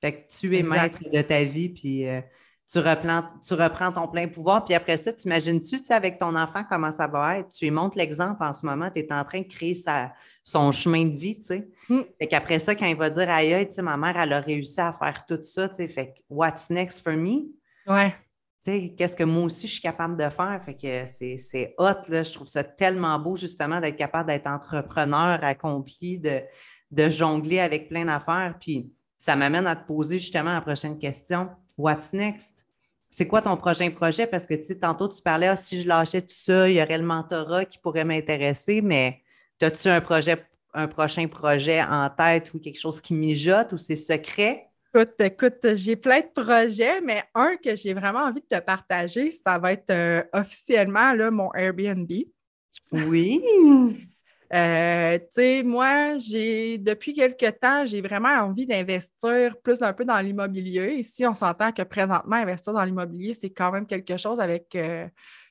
Fait que tu es maître de ta vie, puis euh, tu reprends, tu reprends ton plein pouvoir. Puis après ça, t'imagines-tu, tu avec ton enfant, comment ça va être? Tu lui montres l'exemple en ce moment, tu es en train de créer sa, son chemin de vie, tu sais. Mm. Fait qu'après ça, quand il va dire, aïe, aïe, tu sais, ma mère, elle a réussi à faire tout ça, tu sais, fait que, what's next for me? Ouais. Tu sais, qu'est-ce que moi aussi je suis capable de faire? Fait que c'est hot, là. Je trouve ça tellement beau, justement, d'être capable d'être entrepreneur accompli, de, de jongler avec plein d'affaires. Puis ça m'amène à te poser justement la prochaine question what's next? C'est quoi ton prochain projet? Parce que tu sais, tantôt, tu parlais, ah, si je lâchais tout ça, il y aurait le mentorat qui pourrait m'intéresser, mais as-tu un projet un prochain projet en tête ou quelque chose qui mijote ou c'est secret? Écoute, écoute, j'ai plein de projets, mais un que j'ai vraiment envie de te partager, ça va être euh, officiellement là, mon Airbnb. Oui. Euh, tu sais, moi, j'ai depuis quelques temps, j'ai vraiment envie d'investir plus un peu dans l'immobilier. Ici, on s'entend que présentement, investir dans l'immobilier, c'est quand même quelque chose avec euh,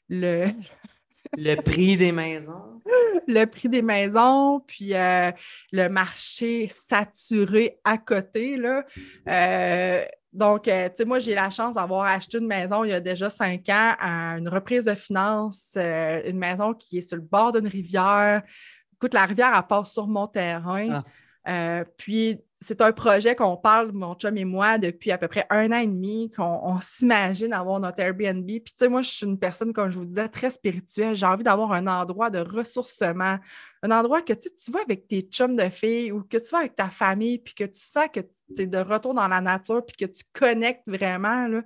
le, le prix des maisons. Le prix des maisons, puis euh, le marché saturé à côté. Là. Donc, tu sais, moi, j'ai la chance d'avoir acheté une maison il y a déjà cinq ans à une reprise de finances, une maison qui est sur le bord d'une rivière. Écoute, la rivière, elle passe sur mon terrain. Ah. puis, c'est un projet qu'on parle, mon chum et moi, depuis à peu près un an et demi, qu'on s'imagine avoir notre Airbnb. Puis, tu sais, moi, je suis une personne, comme je vous disais, très spirituelle. J'ai envie d'avoir un endroit de ressourcement, un endroit que tu vas avec tes chums de filles ou que tu vas avec ta famille, puis que tu sens que tu es de retour dans la nature, puis que tu connectes vraiment. Là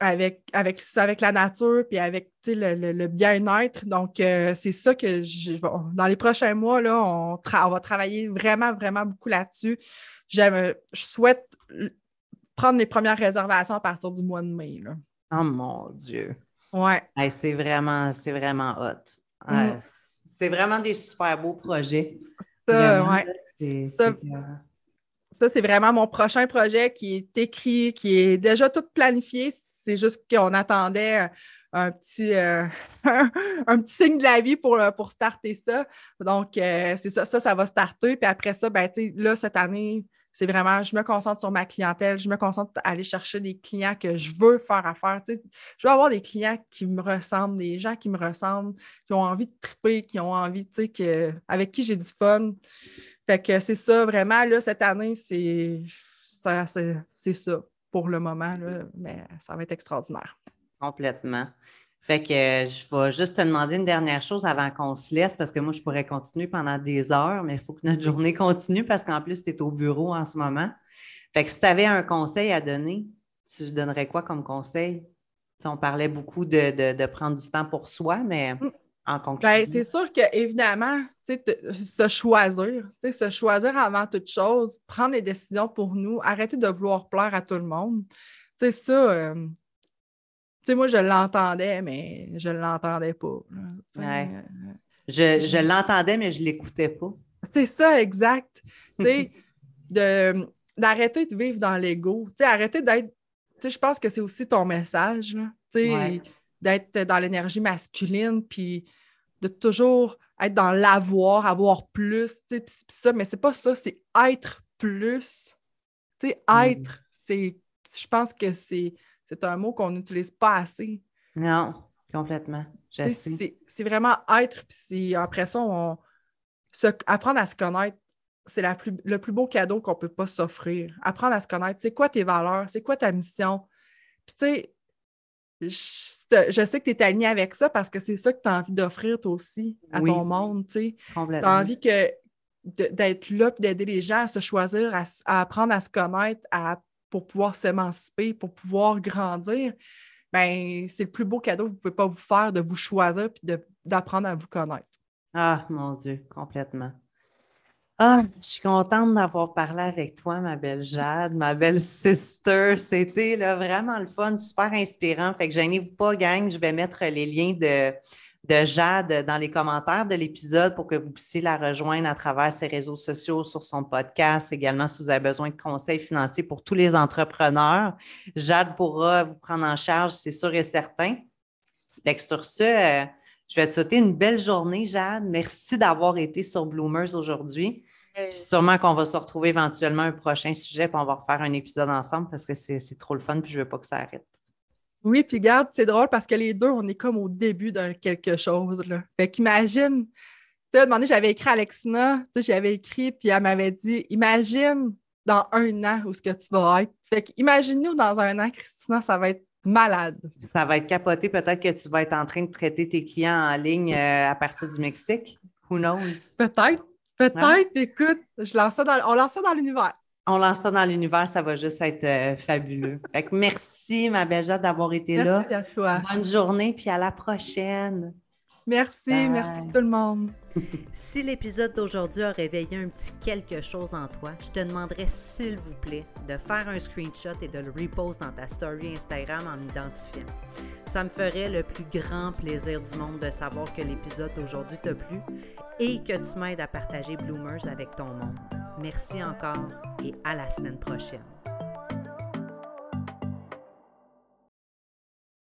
avec, avec, avec la nature puis avec le, bien-être. Donc, euh, c'est ça que je, dans les prochains mois, là, on, va travailler vraiment, vraiment beaucoup là-dessus. Je souhaite prendre les premières réservations à partir du mois de mai. Là. Oh mon Dieu. Ouais. c'est vraiment, c'est vraiment hot. Mm. C'est vraiment des super beaux projets. Ça, ouais. ça, c'est vraiment mon prochain projet qui est écrit, qui est déjà tout planifié c'est juste qu'on attendait un petit, euh, un petit signe de la vie pour, euh, pour starter ça. Donc, euh, c'est ça, ça, va starter. Puis après ça, ben, là, cette année, c'est vraiment, je me concentre sur ma clientèle, je me concentre à aller chercher des clients que je veux faire affaire. je veux avoir des clients qui me ressemblent, des gens qui me ressemblent, qui ont envie de triper, qui ont envie, tu sais, avec qui j'ai du fun. Fait que c'est ça, vraiment, là, cette année, c'est ça, c'est ça pour le moment, mais ça va être extraordinaire. Complètement. Fait que euh, je vais juste te demander une dernière chose avant qu'on se laisse, parce que moi, je pourrais continuer pendant des heures, mais il faut que notre journée continue parce qu'en plus, tu es au bureau en ce moment. Fait que si tu avais un conseil à donner, tu donnerais quoi comme conseil? on parlait beaucoup de, prendre du temps pour soi, mais mm. En conclusion. Ben, c'est sûr qu'évidemment, se choisir, se choisir avant toute chose, prendre les décisions pour nous, arrêter de vouloir plaire à tout le monde. C'est ça, euh, moi, je l'entendais, mais je ne l'entendais pas. Euh, je, l'entendais, mais je ne l'écoutais pas. C'est ça, exact. d'arrêter de vivre dans l'ego. Arrêter d'être. Je pense que c'est aussi ton message. D'être dans l'énergie masculine, puis de toujours être dans l'avoir, avoir plus, ça, mais c'est pas ça, c'est être plus. Tu sais, mm. être, c'est, je pense que c'est, c'est un mot qu'on n'utilise pas assez. Non, complètement. C'est vraiment être, puis après ça, on, apprendre à se connaître, c'est la plus, le plus beau cadeau qu'on peut pas s'offrir. Apprendre à se connaître, c'est quoi tes valeurs, c'est quoi ta mission? Puis tu sais, je sais que tu es aligné avec ça parce que c'est ça que tu as envie d'offrir toi aussi à ton monde. Tu as envie que d'être là et d'aider les gens à se choisir, à, apprendre à se connaître, à, pour pouvoir s'émanciper, pour pouvoir grandir. Ben, c'est le plus beau cadeau que vous ne pouvez pas vous faire de vous choisir et d'apprendre à vous connaître. Ah, mon Dieu, complètement. Ah, je suis contente d'avoir parlé avec toi, ma belle Jade, ma belle sister. C'était vraiment le fun, super inspirant. Fait que gênez-vous pas, gang. Je vais mettre les liens de, de Jade dans les commentaires de l'épisode pour que vous puissiez la rejoindre à travers ses réseaux sociaux, sur son podcast. Également, si vous avez besoin de conseils financiers pour tous les entrepreneurs, Jade pourra vous prendre en charge, c'est sûr et certain. Fait que sur ce, euh, je vais te souhaiter une belle journée, Jade. Merci d'avoir été sur Bloomers aujourd'hui. Sûrement qu'on va se retrouver éventuellement un prochain sujet, puis on va refaire un épisode ensemble parce que c'est trop le fun, puis je veux pas que ça arrête. Oui, puis regarde, c'est drôle parce que les deux, on est comme au début d'un quelque chose. Là. Fait qu'imagine, tu sais, demandé, j'avais écrit à Alexina, j'avais écrit, puis elle m'avait dit Imagine dans un an où ce que tu vas être. Fait qu'imagine-nous dans un an, Christina, ça va être malade. Ça va être capoté. Peut-être que tu vas être en train de traiter tes clients en ligne euh, à partir du Mexique. Who knows? Peut-être. Peut-être. Hein? Écoute, je lance ça dans, on lance ça dans l'univers. On lance ça dans l'univers, ça va juste être euh, fabuleux. merci, ma belle d'avoir été là. Merci à toi. Bonne journée, puis à la prochaine. Merci, merci tout le monde. si l'épisode d'aujourd'hui a réveillé un petit quelque chose en toi, je te demanderais s'il vous plaît de faire un screenshot et de le repost dans ta story Instagram en m'identifiant. Ça me ferait le plus grand plaisir du monde de savoir que l'épisode d'aujourd'hui t'a plu et que tu m'aides à partager Bloomers avec ton monde. Merci encore et à la semaine prochaine.